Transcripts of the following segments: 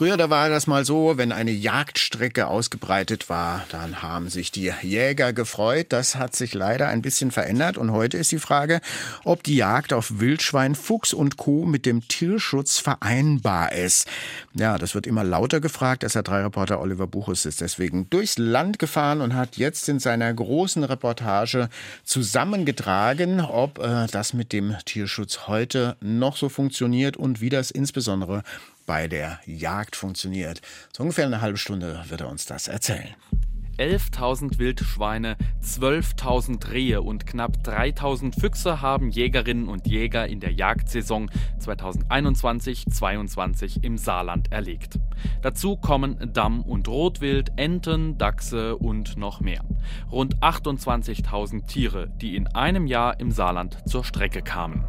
Früher, da war das mal so, wenn eine Jagdstrecke ausgebreitet war, dann haben sich die Jäger gefreut. Das hat sich leider ein bisschen verändert. Und heute ist die Frage, ob die Jagd auf Wildschwein, Fuchs und Co. mit dem Tierschutz vereinbar ist. Ja, das wird immer lauter gefragt. SR3-Reporter Oliver Buchus ist deswegen durchs Land gefahren und hat jetzt in seiner großen Reportage zusammengetragen, ob äh, das mit dem Tierschutz heute noch so funktioniert und wie das insbesondere bei der Jagd funktioniert. So ungefähr eine halbe Stunde wird er uns das erzählen. 11.000 Wildschweine, 12.000 Rehe und knapp 3.000 Füchse haben Jägerinnen und Jäger in der Jagdsaison 2021-22 im Saarland erlegt. Dazu kommen Damm- und Rotwild, Enten, Dachse und noch mehr. Rund 28.000 Tiere, die in einem Jahr im Saarland zur Strecke kamen.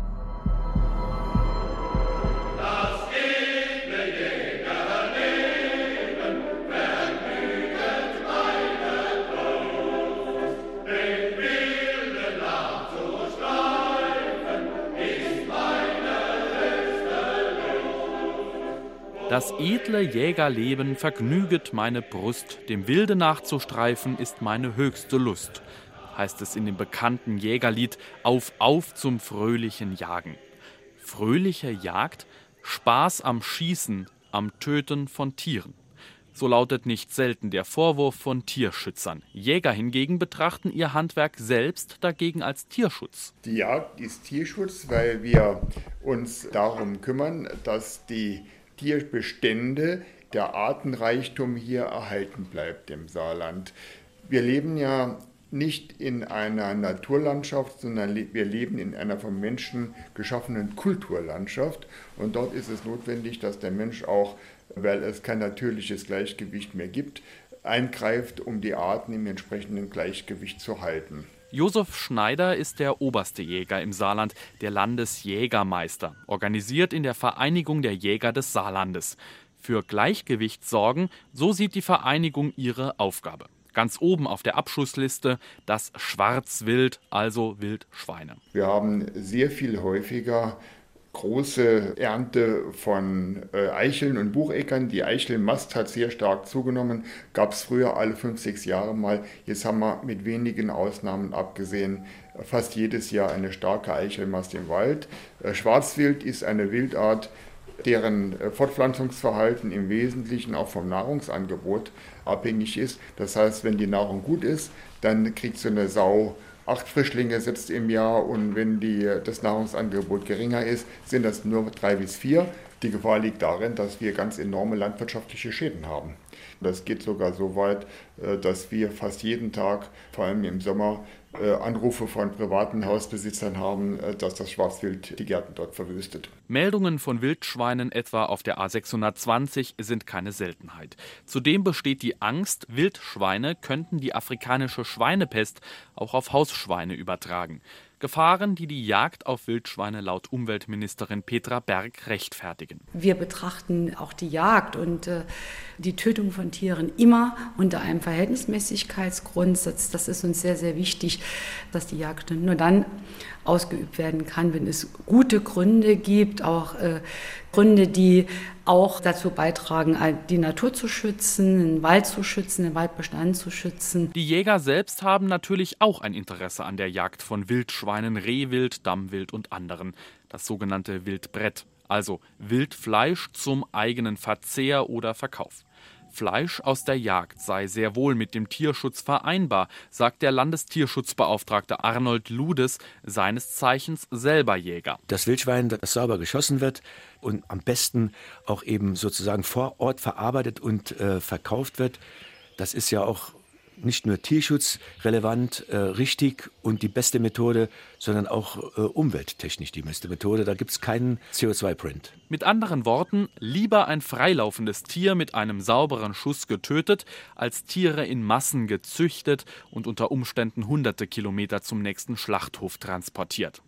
Das edle Jägerleben vergnüget meine Brust, dem Wilde nachzustreifen ist meine höchste Lust, heißt es in dem bekannten Jägerlied Auf, auf zum fröhlichen Jagen. Fröhliche Jagd, Spaß am Schießen, am Töten von Tieren. So lautet nicht selten der Vorwurf von Tierschützern. Jäger hingegen betrachten ihr Handwerk selbst dagegen als Tierschutz. Die Jagd ist Tierschutz, weil wir uns darum kümmern, dass die Tierbestände, der Artenreichtum hier erhalten bleibt im Saarland. Wir leben ja nicht in einer Naturlandschaft, sondern wir leben in einer vom Menschen geschaffenen Kulturlandschaft. Und dort ist es notwendig, dass der Mensch auch, weil es kein natürliches Gleichgewicht mehr gibt, eingreift, um die Arten im entsprechenden Gleichgewicht zu halten. Josef Schneider ist der oberste Jäger im Saarland, der Landesjägermeister, organisiert in der Vereinigung der Jäger des Saarlandes. Für Gleichgewicht sorgen, so sieht die Vereinigung ihre Aufgabe. Ganz oben auf der Abschussliste das Schwarzwild, also Wildschweine. Wir haben sehr viel häufiger große Ernte von äh, Eicheln und Bucheckern. Die Eichelmast hat sehr stark zugenommen. Gab es früher alle fünf, sechs Jahre mal. Jetzt haben wir mit wenigen Ausnahmen abgesehen fast jedes Jahr eine starke Eichelmast im Wald. Äh, Schwarzwild ist eine Wildart, deren äh, Fortpflanzungsverhalten im Wesentlichen auch vom Nahrungsangebot abhängig ist. Das heißt, wenn die Nahrung gut ist, dann kriegt so eine Sau acht Frischlinge setzt im Jahr und wenn die, das Nahrungsangebot geringer ist, sind das nur drei bis vier. Die Gefahr liegt darin, dass wir ganz enorme landwirtschaftliche Schäden haben. Das geht sogar so weit, äh, dass wir fast jeden Tag, vor allem im Sommer, Anrufe von privaten Hausbesitzern haben, äh, dass das Schwarzwild die Gärten dort verwüstet. Meldungen von Wildschweinen etwa auf der A620 sind keine Seltenheit. Zudem besteht die Angst, Wildschweine könnten die afrikanische Schweinepest auch auf Hausschweine übertragen. Gefahren, die die Jagd auf Wildschweine laut Umweltministerin Petra Berg rechtfertigen. Wir betrachten auch die Jagd und äh, die Tötung von Tieren immer unter einem Verhältnismäßigkeitsgrundsatz. Das ist uns sehr, sehr wichtig, dass die Jagd nur dann ausgeübt werden kann, wenn es gute Gründe gibt, auch äh, Gründe, die auch dazu beitragen, die Natur zu schützen, den Wald zu schützen, den Waldbestand zu schützen. Die Jäger selbst haben natürlich auch ein Interesse an der Jagd von Wildschweinen, Rehwild, Dammwild und anderen, das sogenannte Wildbrett, also Wildfleisch zum eigenen Verzehr oder Verkauf. Fleisch aus der Jagd sei sehr wohl mit dem Tierschutz vereinbar, sagt der Landestierschutzbeauftragte Arnold Ludes, seines Zeichens selber Jäger. Das Wildschwein, das sauber geschossen wird und am besten auch eben sozusagen vor Ort verarbeitet und äh, verkauft wird, das ist ja auch nicht nur tierschutzrelevant, äh, richtig und die beste Methode, sondern auch äh, umwelttechnisch die beste Methode. Da gibt es keinen CO2-Print. Mit anderen Worten, lieber ein freilaufendes Tier mit einem sauberen Schuss getötet, als Tiere in Massen gezüchtet und unter Umständen hunderte Kilometer zum nächsten Schlachthof transportiert.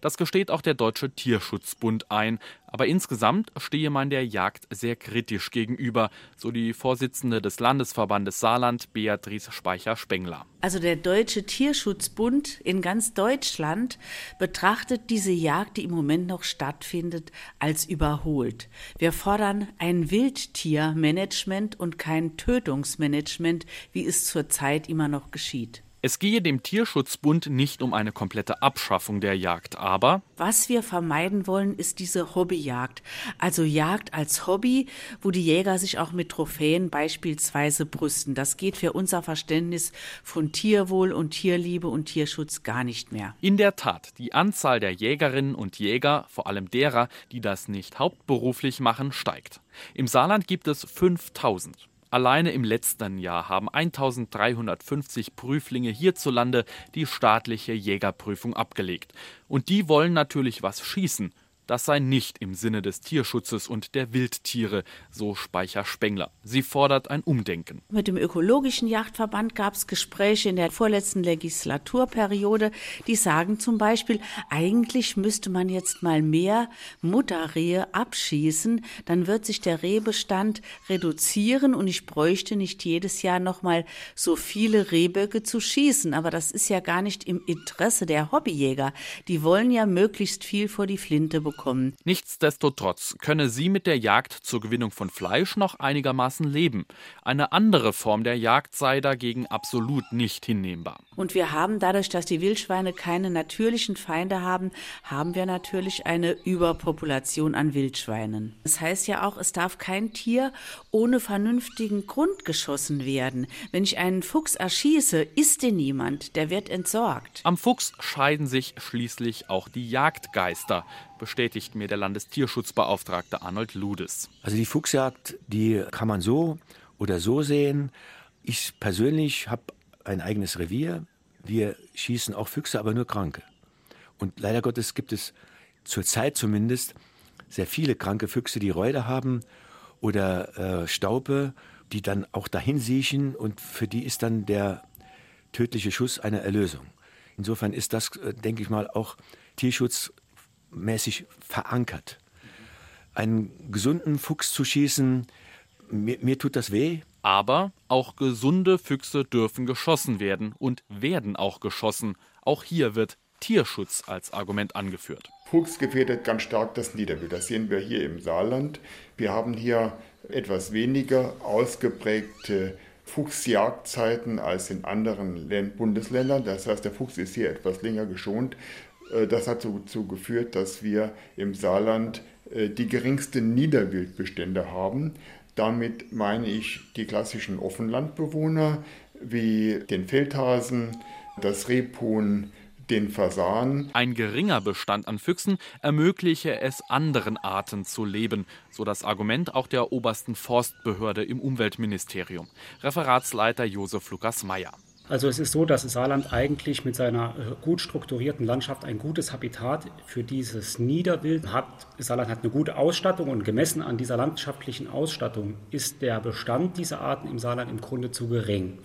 Das gesteht auch der Deutsche Tierschutzbund ein. Aber insgesamt stehe man der Jagd sehr kritisch gegenüber, so die Vorsitzende des Landesverbandes Saarland, Beatrice Speicher-Spengler. Also der Deutsche Tierschutzbund in ganz Deutschland betrachtet diese Jagd, die im Moment noch stattfindet, als überholt. Wir fordern ein Wildtiermanagement und kein Tötungsmanagement, wie es zurzeit immer noch geschieht. Es gehe dem Tierschutzbund nicht um eine komplette Abschaffung der Jagd, aber was wir vermeiden wollen, ist diese Hobbyjagd. Also Jagd als Hobby, wo die Jäger sich auch mit Trophäen beispielsweise brüsten. Das geht für unser Verständnis von Tierwohl und Tierliebe und Tierschutz gar nicht mehr. In der Tat, die Anzahl der Jägerinnen und Jäger, vor allem derer, die das nicht hauptberuflich machen, steigt. Im Saarland gibt es 5000. Alleine im letzten Jahr haben 1350 Prüflinge hierzulande die staatliche Jägerprüfung abgelegt. Und die wollen natürlich was schießen. Das sei nicht im Sinne des Tierschutzes und der Wildtiere, so Speicher Spengler. Sie fordert ein Umdenken. Mit dem Ökologischen Jagdverband gab es Gespräche in der vorletzten Legislaturperiode, die sagen zum Beispiel, eigentlich müsste man jetzt mal mehr Mutterrehe abschießen, dann wird sich der Rehbestand reduzieren und ich bräuchte nicht jedes Jahr noch mal so viele Rehböcke zu schießen. Aber das ist ja gar nicht im Interesse der Hobbyjäger. Die wollen ja möglichst viel vor die Flinte bekommen bekommen. Nichtsdestotrotz könne sie mit der Jagd zur Gewinnung von Fleisch noch einigermaßen leben. Eine andere Form der Jagd sei dagegen absolut nicht hinnehmbar. Und wir haben dadurch, dass die Wildschweine keine natürlichen Feinde haben, haben wir natürlich eine Überpopulation an Wildschweinen. Das heißt ja auch, es darf kein Tier ohne vernünftigen Grund geschossen werden. Wenn ich einen Fuchs erschieße, isst den niemand, der wird entsorgt. Am Fuchs scheiden sich schließlich auch die Jagdgeister bestätigt mir der Landestierschutzbeauftragte Arnold Ludes. Also die Fuchsjagd, die kann man so oder so sehen. Ich persönlich habe ein eigenes Revier. Wir schießen auch Füchse, aber nur Kranke. Und leider Gottes gibt es zurzeit zumindest sehr viele kranke Füchse, die Räude haben oder äh, Staupe, die dann auch dahin siechen und für die ist dann der tödliche Schuss eine Erlösung. Insofern ist das, äh, denke ich mal, auch Tierschutz mäßig verankert. Einen gesunden Fuchs zu schießen, mir, mir tut das weh. Aber auch gesunde Füchse dürfen geschossen werden und werden auch geschossen. Auch hier wird Tierschutz als Argument angeführt. Fuchs gefährdet ganz stark das Niederwild. Das sehen wir hier im Saarland. Wir haben hier etwas weniger ausgeprägte Fuchsjagdzeiten als in anderen Bundesländern. Das heißt, der Fuchs ist hier etwas länger geschont. Äh, das hat dazu geführt, dass wir im Saarland äh, die geringsten Niederwildbestände haben. Damit meine ich die klassischen Offenlandbewohner wie den Feldhasen, das Rebhuhn, den Fasan. Ein geringer Bestand an Füchsen ermögliche es anderen Arten zu leben, so das Argument auch der obersten Forstbehörde im Umweltministerium. Referatsleiter Josef Lukas Meyer. Also es ist so, dass Saarland eigentlich mit seiner äh, gut strukturierten Landschaft ein gutes Habitat für dieses Niederwild hat. Saarland hat eine gute Ausstattung und gemessen an dieser landschaftlichen Ausstattung ist der Bestand dieser Arten im Saarland im Grunde zu gering.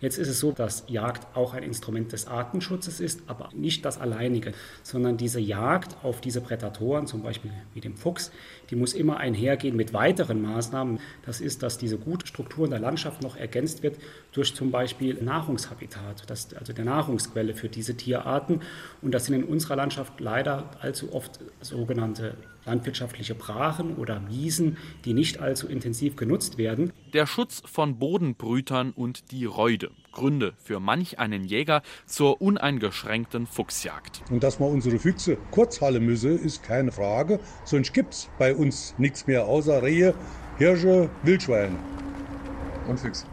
Jetzt ist es so, dass Jagd auch ein Instrument des Artenschutzes ist, aber nicht das alleinige, sondern diese Jagd auf diese Prädatoren, zum Beispiel wie dem Fuchs, die muss immer einhergehen mit weiteren Maßnahmen. Das ist, dass diese gute Struktur in der Landschaft noch ergänzt wird durch zum Beispiel Nahrungshabitat, das, also der Nahrungsquelle für diese Tierarten. Und das sind in unserer Landschaft leider allzu oft sogenannte landwirtschaftliche Brachen oder Wiesen, die nicht allzu intensiv genutzt werden. Der Schutz von Bodenbrütern und die Reude. Gründe für manch einen Jäger zur uneingeschränkten Fuchsjagd. Und dass man unsere Füchse kurz halten müsse, ist keine Frage. Sonst gibt es bei uns nichts mehr außer Rehe, Hirsche, Wildschweine. Und Füchse.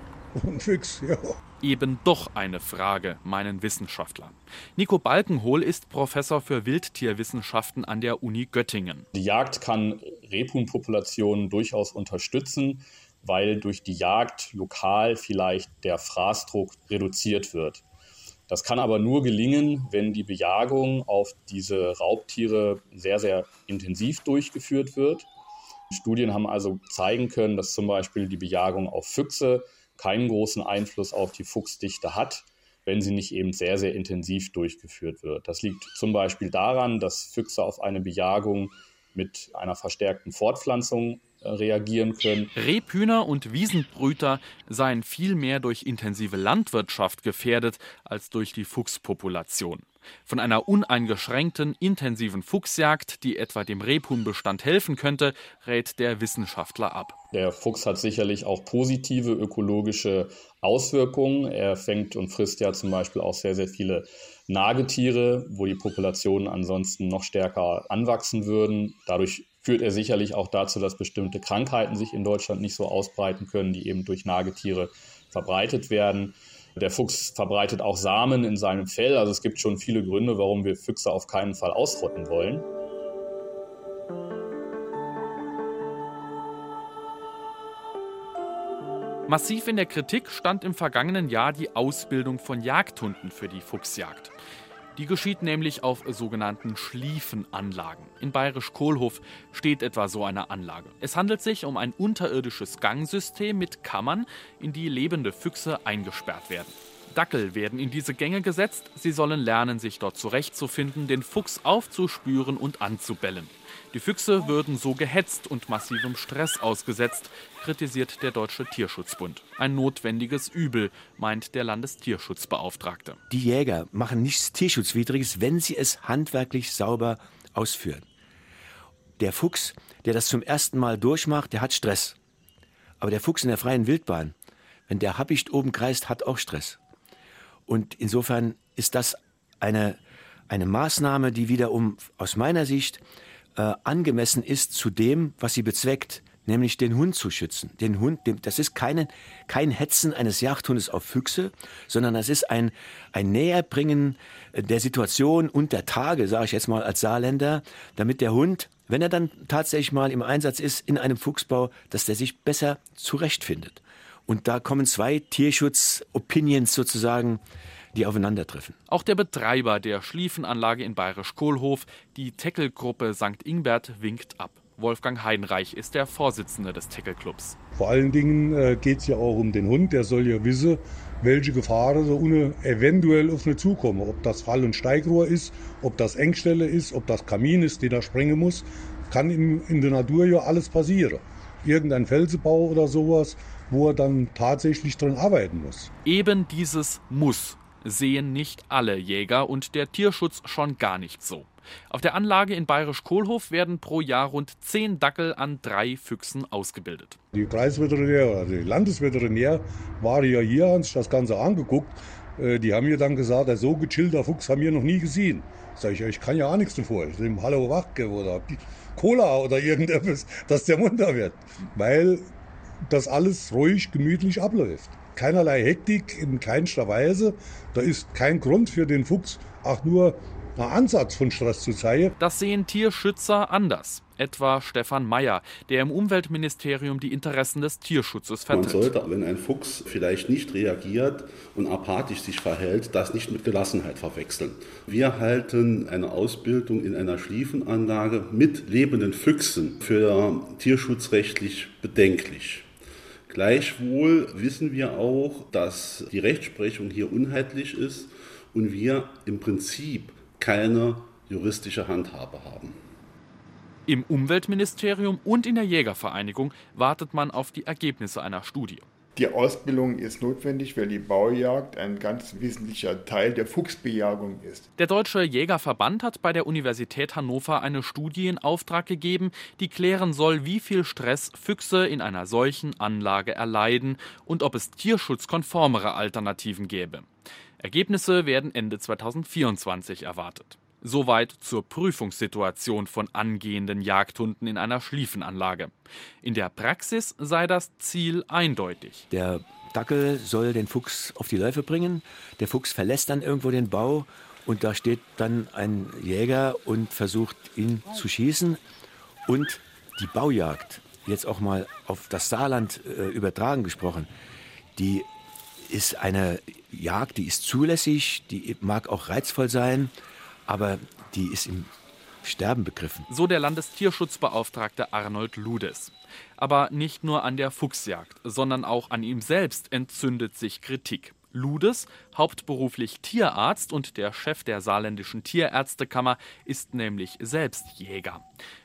Und Füchse, ja eben doch eine Frage, meinen Wissenschaftlern. Nico Balkenhol ist Professor für Wildtierwissenschaften an der Uni Göttingen. Die Jagd kann Rebhuhnpopulationen durchaus unterstützen, weil durch die Jagd lokal vielleicht der Fraßdruck reduziert wird. Das kann aber nur gelingen, wenn die Bejagung auf diese Raubtiere sehr, sehr intensiv durchgeführt wird. Studien haben also zeigen können, dass zum Beispiel die Bejagung auf Füchse keinen großen Einfluss auf die Fuchsdichte hat, wenn sie nicht eben sehr, sehr intensiv durchgeführt wird. Das liegt zum Beispiel daran, dass Füchse auf eine Bejagung mit einer verstärkten Fortpflanzung reagieren können. Rebhühner und Wiesenbrüter seien vielmehr durch intensive Landwirtschaft gefährdet als durch die Fuchspopulation. Von einer uneingeschränkten, intensiven Fuchsjagd, die etwa dem Rebhuhnbestand helfen könnte, rät der Wissenschaftler ab. Der Fuchs hat sicherlich auch positive ökologische Auswirkungen. Er fängt und frisst ja zum Beispiel auch sehr, sehr viele Nagetiere, wo die Populationen ansonsten noch stärker anwachsen würden. Dadurch führt er sicherlich auch dazu, dass bestimmte Krankheiten sich in Deutschland nicht so ausbreiten können, die eben durch Nagetiere verbreitet werden. Der Fuchs verbreitet auch Samen in seinem Fell. Also es gibt schon viele Gründe, warum wir Füchse auf keinen Fall ausrotten wollen. Massiv in der Kritik stand im vergangenen Jahr die Ausbildung von Jagdhunden für die Fuchsjagd. Die geschieht nämlich auf sogenannten Schliefenanlagen. In Bayerisch-Kohlhof steht etwa so eine Anlage. Es handelt sich um ein unterirdisches Gangsystem mit Kammern, in die lebende Füchse eingesperrt werden. Dackel werden in diese Gänge gesetzt. Sie sollen lernen, sich dort zurechtzufinden, den Fuchs aufzuspüren und anzubellen. Die Füchse würden so gehetzt und massivem Stress ausgesetzt, kritisiert der Deutsche Tierschutzbund. Ein notwendiges Übel, meint der Landestierschutzbeauftragte. Die Jäger machen nichts Tierschutzwidriges, wenn sie es handwerklich sauber ausführen. Der Fuchs, der das zum ersten Mal durchmacht, der hat Stress. Aber der Fuchs in der freien Wildbahn, wenn der Habicht oben kreist, hat auch Stress. Und insofern ist das eine, eine Maßnahme, die wiederum aus meiner Sicht äh, angemessen ist zu dem, was sie bezweckt, nämlich den Hund zu schützen. Den Hund, dem, das ist keine, kein Hetzen eines Jagdhundes auf Füchse, sondern das ist ein, ein Näherbringen der Situation und der Tage, sage ich jetzt mal als Saarländer, damit der Hund, wenn er dann tatsächlich mal im Einsatz ist in einem Fuchsbau, dass der sich besser zurechtfindet. Und da kommen zwei Tierschutz-Opinions sozusagen die aufeinandertreffen. Auch der Betreiber der Schliefenanlage in Bayerisch-Kohlhof, die Teckelgruppe St. Ingbert, winkt ab. Wolfgang Heidenreich ist der Vorsitzende des Teckelclubs. Vor allen Dingen äh, geht es ja auch um den Hund. Der soll ja wissen, welche Gefahren so ohne eventuell auf ihn zukommen. Ob das Fall- und Steigrohr ist, ob das Engstelle ist, ob das Kamin ist, der da springen muss. Kann in, in der Natur ja alles passieren. Irgendein Felsenbau oder sowas, wo er dann tatsächlich drin arbeiten muss. Eben dieses Muss sehen nicht alle Jäger und der Tierschutz schon gar nicht so. Auf der Anlage in Bayerisch-Kohlhof werden pro Jahr rund zehn Dackel an drei Füchsen ausgebildet. Die Kreisveterinär, also die Landesveterinär war ja hier, haben sich das Ganze angeguckt. Äh, die haben mir dann gesagt, so gechillter Fuchs haben wir noch nie gesehen. Sag ich, ich kann ja auch nichts davor. Nehme Hallo Wachke oder Cola oder irgendetwas, dass der munter wird. Weil das alles ruhig, gemütlich abläuft keinerlei Hektik in keinster Weise. Da ist kein Grund für den Fuchs, auch nur ein Ansatz von Stress zu zeigen. Das sehen Tierschützer anders. Etwa Stefan Mayer, der im Umweltministerium die Interessen des Tierschutzes vertritt. Man sollte, wenn ein Fuchs vielleicht nicht reagiert und apathisch sich verhält, das nicht mit Gelassenheit verwechseln. Wir halten eine Ausbildung in einer Schliefenanlage mit lebenden Füchsen für tierschutzrechtlich bedenklich. Gleichwohl wissen wir auch, dass die Rechtsprechung hier unheitlich ist und wir im Prinzip keine juristische Handhabe haben. Im Umweltministerium und in der Jägervereinigung wartet man auf die Ergebnisse einer Studie. Die Ausbildung ist notwendig, weil die Baujagd ein ganz wesentlicher Teil der Fuchsbejagung ist. Der Deutsche Jägerverband hat bei der Universität Hannover eine Studie in Auftrag gegeben, die klären soll, wie viel Stress Füchse in einer solchen Anlage erleiden und ob es tierschutzkonformere Alternativen gäbe. Ergebnisse werden Ende 2024 erwartet. Soweit zur Prüfungssituation von angehenden Jagdhunden in einer Schliefenanlage. In der Praxis sei das Ziel eindeutig. Der Dackel soll den Fuchs auf die Läufe bringen. Der Fuchs verlässt dann irgendwo den Bau und da steht dann ein Jäger und versucht ihn zu schießen. Und die Baujagd, jetzt auch mal auf das Saarland äh, übertragen gesprochen, die ist eine Jagd, die ist zulässig, die mag auch reizvoll sein aber die ist im Sterben begriffen. So der Landestierschutzbeauftragte Arnold Ludes. Aber nicht nur an der Fuchsjagd, sondern auch an ihm selbst entzündet sich Kritik. Ludes, hauptberuflich Tierarzt und der Chef der saarländischen Tierärztekammer, ist nämlich selbst Jäger.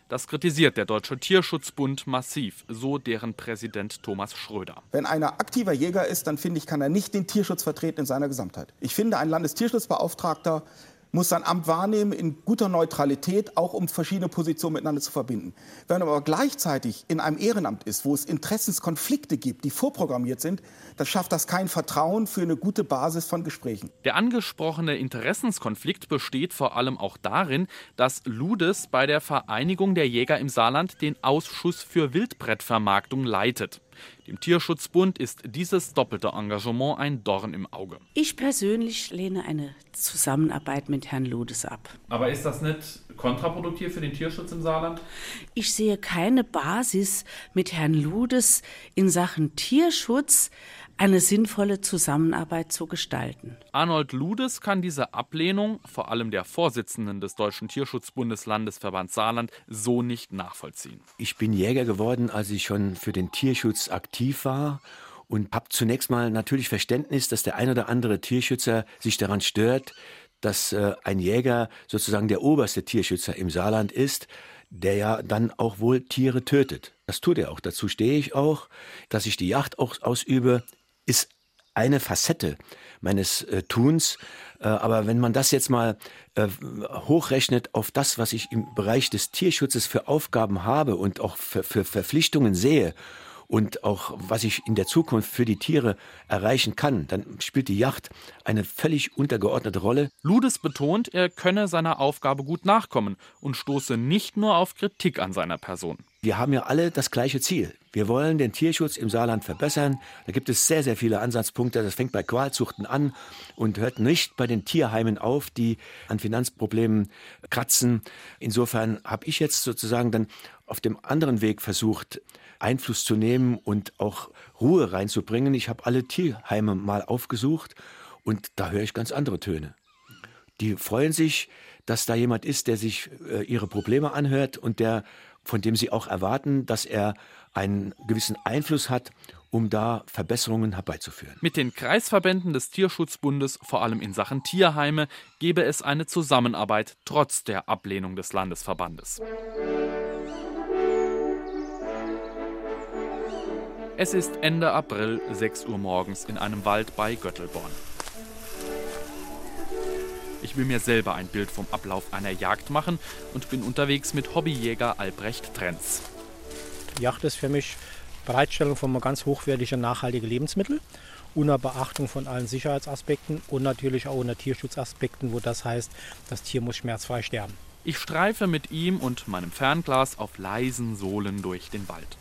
Das kritisiert der Deutsche Tierschutzbund massiv, so deren Präsident Thomas Schröder. Wenn einer aktiver Jäger ist, dann finde ich, kann er nicht den Tierschutz vertreten in seiner Gesamtheit. Ich finde, ein Landestierschutzbeauftragter muss sein Amt wahrnehmen in guter Neutralität, auch um verschiedene Positionen miteinander zu verbinden. Wenn man aber gleichzeitig in einem Ehrenamt ist, wo es Interessenskonflikte gibt, die vorprogrammiert sind, dann schafft das kein Vertrauen für eine gute Basis von Gesprächen. Der angesprochene Interessenskonflikt besteht vor allem auch darin, dass Ludes bei der Vereinigung der Jäger im Saarland den Ausschuss für Wildbrettvermarktung leitet. Dem Tierschutzbund ist dieses doppelte Engagement ein Dorn im Auge. Ich persönlich lehne eine Zusammenarbeit mit Herrn Ludes ab. Aber ist das nicht kontraproduktiv für den Tierschutz im Saarland? Ich sehe keine Basis mit Herrn Ludes in Sachen Tierschutz eine sinnvolle Zusammenarbeit zu gestalten. Arnold Ludes kann diese Ablehnung, vor allem der Vorsitzenden des Deutschen Tierschutzbundes Landesverband Saarland, so nicht nachvollziehen. Ich bin Jäger geworden, als ich schon für den Tierschutz aktiv war und habe zunächst mal natürlich Verständnis, dass der ein oder andere Tierschützer sich daran stört, dass äh, ein Jäger sozusagen der oberste Tierschützer im Saarland ist, der ja dann auch wohl Tiere tötet. Das tut er auch. Dazu stehe ich auch. Dass ich die Jagd auch ausübe, ist eine Facette meines äh, Tuns. Äh, aber wenn man das jetzt mal äh, hochrechnet auf das, was ich im Bereich des Tierschutzes für Aufgaben habe und auch für, für Verpflichtungen sehe und auch was ich in der Zukunft für die Tiere erreichen kann, dann spielt die Yacht eine völlig untergeordnete Rolle. Ludes betont, er könne seiner Aufgabe gut nachkommen und stoße nicht nur auf Kritik an seiner Person. Wir haben ja alle das gleiche Ziel. Wir wollen den Tierschutz im Saarland verbessern. Da gibt es sehr, sehr viele Ansatzpunkte. Das fängt bei Qualzuchten an und hört nicht bei den Tierheimen auf, die an Finanzproblemen kratzen. Insofern habe ich jetzt sozusagen dann auf dem anderen Weg versucht, Einfluss zu nehmen und auch Ruhe reinzubringen. Ich habe alle Tierheime mal aufgesucht und da höre ich ganz andere Töne. Die freuen sich, dass da jemand ist, der sich äh, ihre Probleme anhört und der von dem sie auch erwarten, dass er einen gewissen Einfluss hat, um da Verbesserungen herbeizuführen. Mit den Kreisverbänden des Tierschutzbundes, vor allem in Sachen Tierheime, gebe es eine Zusammenarbeit trotz der Ablehnung des Landesverbandes. Es ist Ende April, 6 Uhr morgens in einem Wald bei Göttelborn. Ich will mir selber ein Bild vom Ablauf einer Jagd machen und bin unterwegs mit Hobbyjäger Albrecht Trenz. Jagd ist für mich Bereitstellung von ganz hochwertigen, nachhaltigen Lebensmittel unter Beachtung von allen Sicherheitsaspekten und natürlich auch unter Tierschutzaspekten, wo das heißt, das Tier muss schmerzfrei sterben. Ich streife mit ihm und meinem Fernglas auf leisen Sohlen durch den Wald.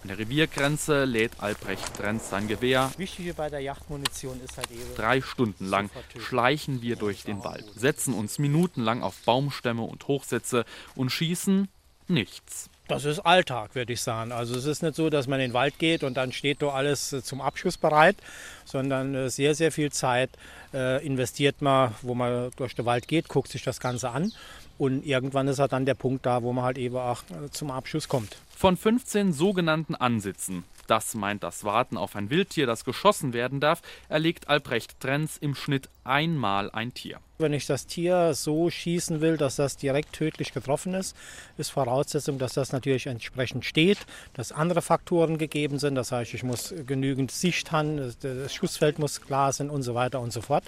An der Reviergrenze lädt Albrecht Trenz sein Gewehr. Wichtig bei der Yachtmunition ist halt eben. Drei Stunden lang schleichen wir durch den Wald, setzen uns minutenlang auf Baumstämme und Hochsätze und schießen nichts. Das ist Alltag, würde ich sagen. Also es ist nicht so, dass man in den Wald geht und dann steht da alles äh, zum Abschuss bereit, sondern äh, sehr, sehr viel Zeit äh, investiert man, wo man durch den Wald geht, guckt sich das Ganze an und irgendwann ist halt dann der Punkt da, wo man halt eben auch zum Abschuss kommt. Von 15 sogenannten Ansitzen, das meint das Warten auf ein Wildtier, das geschossen werden darf, erlegt Albrecht Trenz im Schnitt einmal ein Tier. Wenn ich das Tier so schießen will, dass das direkt tödlich getroffen ist, ist Voraussetzung, dass das natürlich entsprechend steht, dass andere Faktoren gegeben sind. Das heißt, ich muss genügend Sicht haben, das Schussfeld muss klar sein und so weiter und so fort.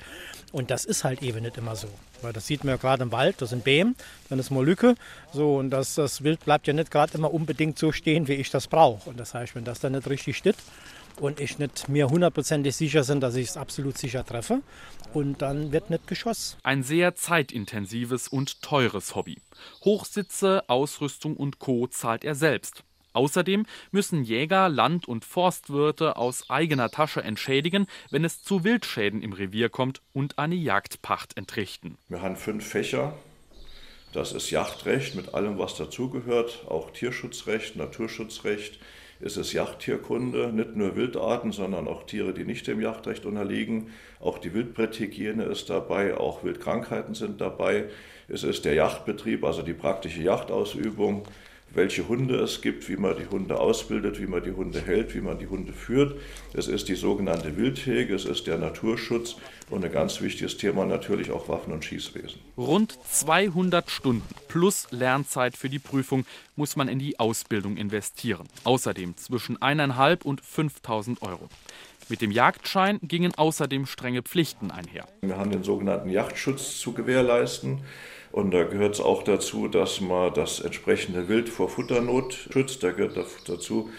Und das ist halt eben nicht immer so. Weil das sieht man ja gerade im Wald, das sind Bäm, dann ist mal Lücke. So, und das, das Wild bleibt ja nicht gerade immer unbedingt so stehen, wie ich das brauche. Und das heißt, wenn das dann nicht richtig steht und ich nicht mir hundertprozentig sicher bin, dass ich es absolut sicher treffe, und dann wird nicht geschossen. Ein sehr zeitintensives und teures Hobby. Hochsitze, Ausrüstung und Co. zahlt er selbst. Außerdem müssen Jäger, Land- und Forstwirte aus eigener Tasche entschädigen, wenn es zu Wildschäden im Revier kommt und eine Jagdpacht entrichten. Wir haben fünf Fächer. Das ist Jagdrecht mit allem, was dazugehört, auch Tierschutzrecht, Naturschutzrecht. Es ist Jagdtierkunde, nicht nur Wildarten, sondern auch Tiere, die nicht dem Jagdrecht unterliegen. Auch die Wildbretthygiene ist dabei, auch Wildkrankheiten sind dabei. Es ist der Jagdbetrieb, also die praktische Jagdausübung. welche Hunde es gibt, wie man die Hunde ausbildet, wie man die Hunde hält, wie man die Hunde führt. Es ist die sogenannte Wildhege, es ist der Naturschutz und ein ganz wichtiges Thema natürlich auch Waffen- und Schießwesen. Rund 200 Stunden plus Lernzeit für die Prüfung muss man in die Ausbildung investieren. Außerdem zwischen 1.500 und 5.000 Euro. Mit dem Jagdschein gingen außerdem strenge Pflichten einher. Wir haben den sogenannten Jagdschutz zu gewährleisten. Und da gehört es auch dazu, dass man das entsprechende Wild vor Futternot schützt. Da gehört dazu,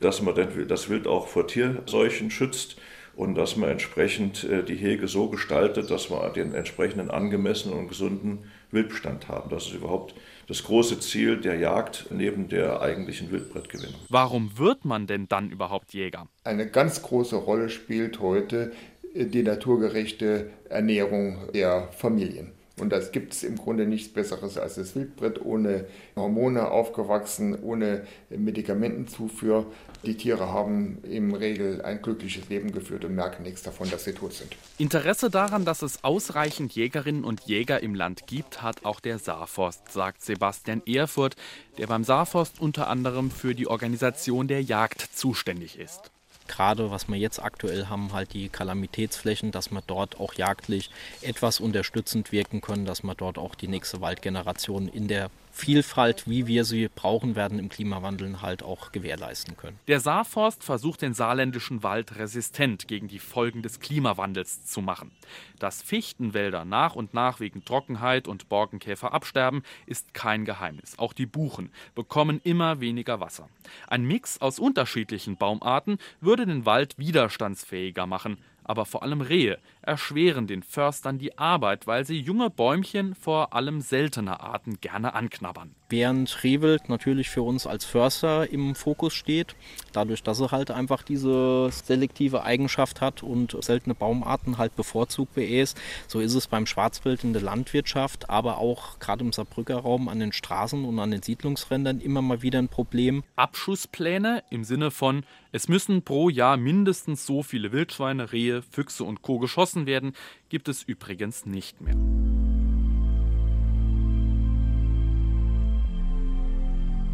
dass man das Wild auch vor Tierseuchen schützt und dass man entsprechend äh, die Hege so gestaltet, dass wir den entsprechenden angemessenen und gesunden Wildbestand haben. Das ist überhaupt das große Ziel der Jagd neben der eigentlichen Wildbrettgewinnung. Warum wird man denn dann überhaupt Jäger? Eine ganz große Rolle spielt heute die naturgerechte Ernährung der Familien. Und das gibt es im Grunde nichts Besseres als das Wildbrett, ohne Hormone aufgewachsen, ohne Medikamentenzufuhr. Die Tiere haben im Regel ein glückliches Leben geführt und merken nichts davon, dass sie tot sind. Interesse daran, dass es ausreichend Jägerinnen und Jäger im Land gibt, hat auch der Saarforst, sagt Sebastian Erfurt, der beim Saarforst unter anderem für die Organisation der Jagd zuständig ist gerade was wir jetzt aktuell haben, halt die Kalamitätsflächen, dass wir dort auch jagdlich etwas unterstützend wirken können, dass wir dort auch die nächste Waldgeneration in der Vielfalt, wie wir sie brauchen werden im Klimawandel, halt auch gewährleisten können. Der Saarforst versucht den saarländischen Wald resistent gegen die Folgen des Klimawandels zu machen. Dass Fichtenwälder nach und nach wegen Trockenheit und Borkenkäfer absterben, ist kein Geheimnis. Auch die Buchen bekommen immer weniger Wasser. Ein Mix aus unterschiedlichen Baumarten würde den Wald widerstandsfähiger machen aber vor allem Rehe erschweren den Förstern die Arbeit, weil sie junge Bäumchen vor allem seltener Arten gerne anknabbern. Während Rehwild natürlich für uns als Förster im Fokus steht, dadurch, dass er halt einfach diese selektive Eigenschaft hat und seltene Baumarten halt bevorzugt beäst, so ist es beim Schwarzwild in der Landwirtschaft, aber auch gerade im Saarbrücker Raum an den Straßen und an den Siedlungsrändern immer mal wieder ein Problem. Abschusspläne im Sinne von, es müssen pro Jahr mindestens so viele Wildschweine, Rehe, Füchse und Co. geschossen werden, gibt es übrigens nicht mehr.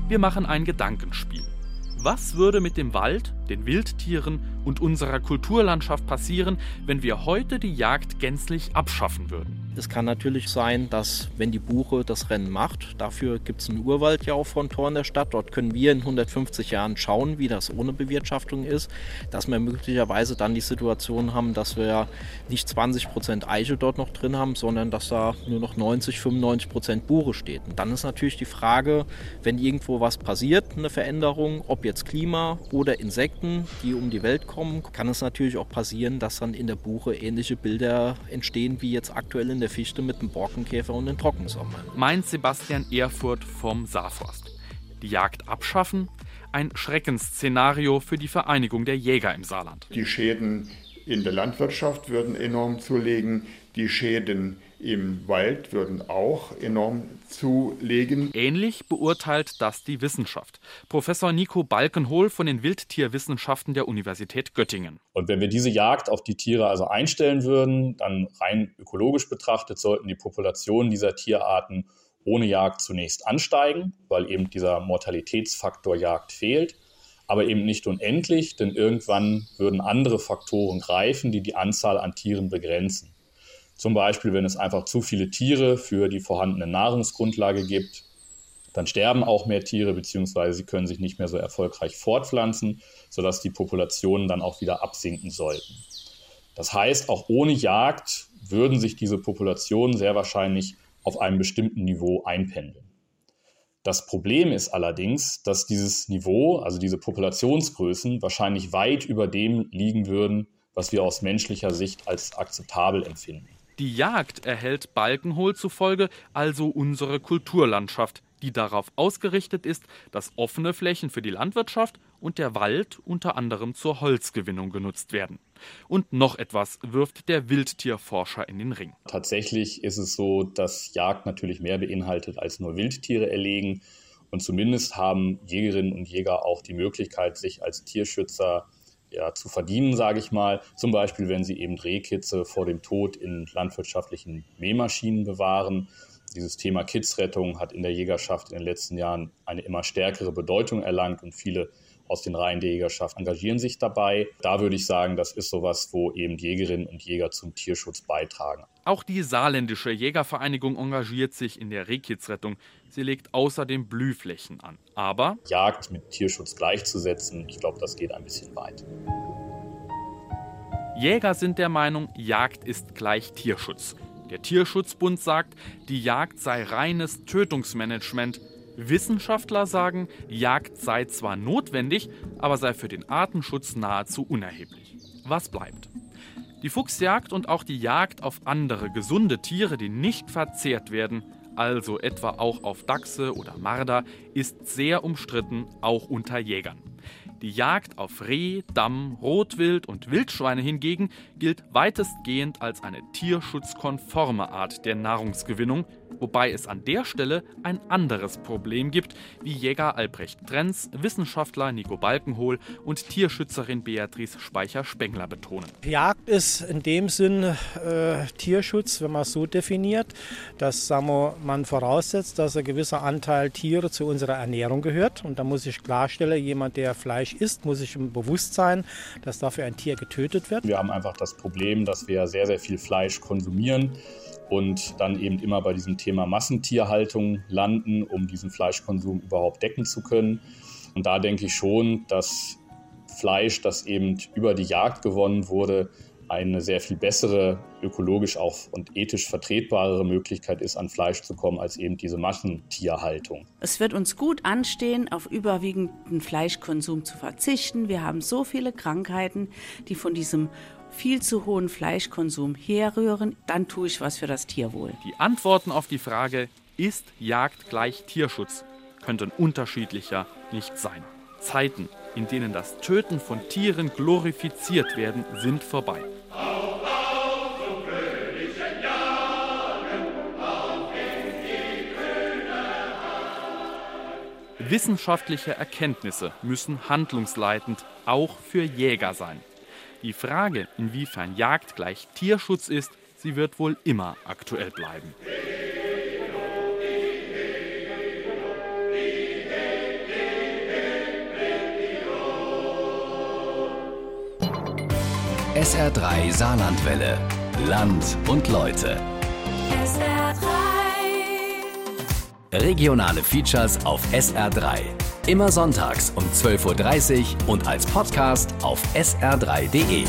Wir machen ein Gedankenspiel. Was würde mit dem Wald, den Wildtieren und unserer Kulturlandschaft passieren, wenn wir heute die Jagd gänzlich abschaffen würden? Es kann natürlich sein, dass wenn die Buche das Rennen macht, dafür gibt es einen Urwald ja auch von Toren der Stadt, dort können wir in 150 Jahren schauen, wie das ohne Bewirtschaftung ist, dass wir möglicherweise dann die Situation haben, dass wir nicht 20 Prozent Eiche dort noch drin haben, sondern dass da nur noch 90, 95 Prozent Buche steht. Und dann ist natürlich die Frage, wenn irgendwo was passiert, eine Veränderung, ob jetzt Klima oder Insekten, die um die Welt kommen, kann es natürlich auch passieren, dass dann in der Buche ähnliche Bilder entstehen wie jetzt aktuell in der Fichte mit dem Borkenkäfer und den Trockensommern. Meint Sebastian Erfurt vom Saarforst. Die Jagd abschaffen? Ein Schreckensszenario für die Vereinigung der Jäger im Saarland. Die Schäden in der Landwirtschaft würden enorm zulegen. Die Schäden im Wald würden auch enorm zulegen. Ähnlich beurteilt das die Wissenschaft. Professor Nico Balkenhol von den Wildtierwissenschaften der Universität Göttingen. Und wenn wir diese Jagd auf die Tiere also einstellen würden, dann rein ökologisch betrachtet sollten die Populationen dieser Tierarten ohne Jagd zunächst ansteigen, weil eben dieser Mortalitätsfaktor Jagd fehlt. Aber eben nicht unendlich, denn irgendwann würden andere Faktoren greifen, die die Anzahl an Tieren begrenzen. Zum Beispiel, wenn es einfach zu viele Tiere für die vorhandene Nahrungsgrundlage gibt, dann sterben auch mehr Tiere, beziehungsweise sie können sich nicht mehr so erfolgreich fortpflanzen, sodass die Populationen dann auch wieder absinken sollten. Das heißt, auch ohne Jagd würden sich diese Populationen sehr wahrscheinlich auf einem bestimmten Niveau einpendeln. Das Problem ist allerdings, dass dieses Niveau, also diese Populationsgrößen, wahrscheinlich weit über dem liegen würden, was wir aus menschlicher Sicht als akzeptabel empfinden. Die Jagd erhält Balkenhol zufolge also unsere Kulturlandschaft, die darauf ausgerichtet ist, dass offene Flächen für die Landwirtschaft und der Wald unter anderem zur Holzgewinnung genutzt werden. Und noch etwas wirft der Wildtierforscher in den Ring. Tatsächlich ist es so, dass Jagd natürlich mehr beinhaltet als nur Wildtiere erlegen. Und zumindest haben Jägerinnen und Jäger auch die Möglichkeit, sich als Tierschützer ja, zu verdienen, sage ich mal. Zum Beispiel, wenn sie eben Rehkitze vor dem Tod in landwirtschaftlichen Mähmaschinen bewahren. Dieses Thema Kidsrettung hat in der Jägerschaft in den letzten Jahren eine immer stärkere Bedeutung erlangt und viele aus den Reihen der Jägerschaft engagieren sich dabei. Da würde ich sagen, das ist sowas, wo eben Jägerinnen und Jäger zum Tierschutz beitragen. Auch die saarländische Jägervereinigung engagiert sich in der Rehkitzrettung. Sie legt außerdem Blühflächen an. Aber Jagd mit Tierschutz gleichzusetzen, ich glaube, das geht ein bisschen weit. Jäger sind der Meinung, Jagd ist gleich Tierschutz. Der Tierschutzbund sagt, die Jagd sei reines Tötungsmanagement. Wissenschaftler sagen, Jagd sei zwar notwendig, aber sei für den Artenschutz nahezu unerheblich. Was bleibt? Die Fuchsjagd und auch die Jagd auf andere gesunde Tiere, die nicht verzehrt werden, also etwa auch auf Dachse oder Marder, ist sehr umstritten, auch unter Jägern. Die Jagd auf Reh, Damm, Rotwild und Wildschweine hingegen gilt weitestgehend als eine tierschutzkonforme Art der Nahrungsgewinnung, wobei es an der Stelle ein anderes Problem gibt, wie Jäger Albrecht Trenz, Wissenschaftler Nico Balkenhol und Tierschützerin Beatrice Speicher-Spengler betonen. Jagd ist in dem Sinn äh, Tierschutz, wenn man es so definiert, dass sagen wir, man voraussetzt, dass ein gewisser Anteil Tiere zu unserer Ernährung gehört. Und da muss ich klarstellen, jemand, der Fleisch isst, muss sich im Bewusstsein, dass dafür ein Tier getötet wird. Wir haben einfach das Problem, dass wir sehr, sehr viel Fleisch konsumieren und dann eben immer bei diesem Thema Massentierhaltung landen, um diesen Fleischkonsum überhaupt decken zu können. Und da denke ich schon, dass Fleisch, das eben über die Jagd gewonnen wurde, eine sehr viel bessere, ökologisch auch und ethisch vertretbarere Möglichkeit ist, an Fleisch zu kommen, als eben diese Massentierhaltung. Es wird uns gut anstehen, auf überwiegenden Fleischkonsum zu verzichten. Wir haben so viele Krankheiten, die von diesem viel zu hohen Fleischkonsum herrühren, dann tue ich was für das Tierwohl. Die Antworten auf die Frage, ist Jagd gleich Tierschutz, könnten unterschiedlicher nicht sein. Zeiten, in denen das Töten von Tieren glorifiziert werden, sind vorbei. Wissenschaftliche Erkenntnisse müssen handlungsleitend auch für Jäger sein. Die Frage, inwiefern Jagd gleich Tierschutz ist, sie wird wohl immer aktuell bleiben. SR3 Saarlandwelle. Land und Leute. SR3. Regionale Features auf SR3. Immer sonntags um 12.30 Uhr und als Podcast auf sr3.de.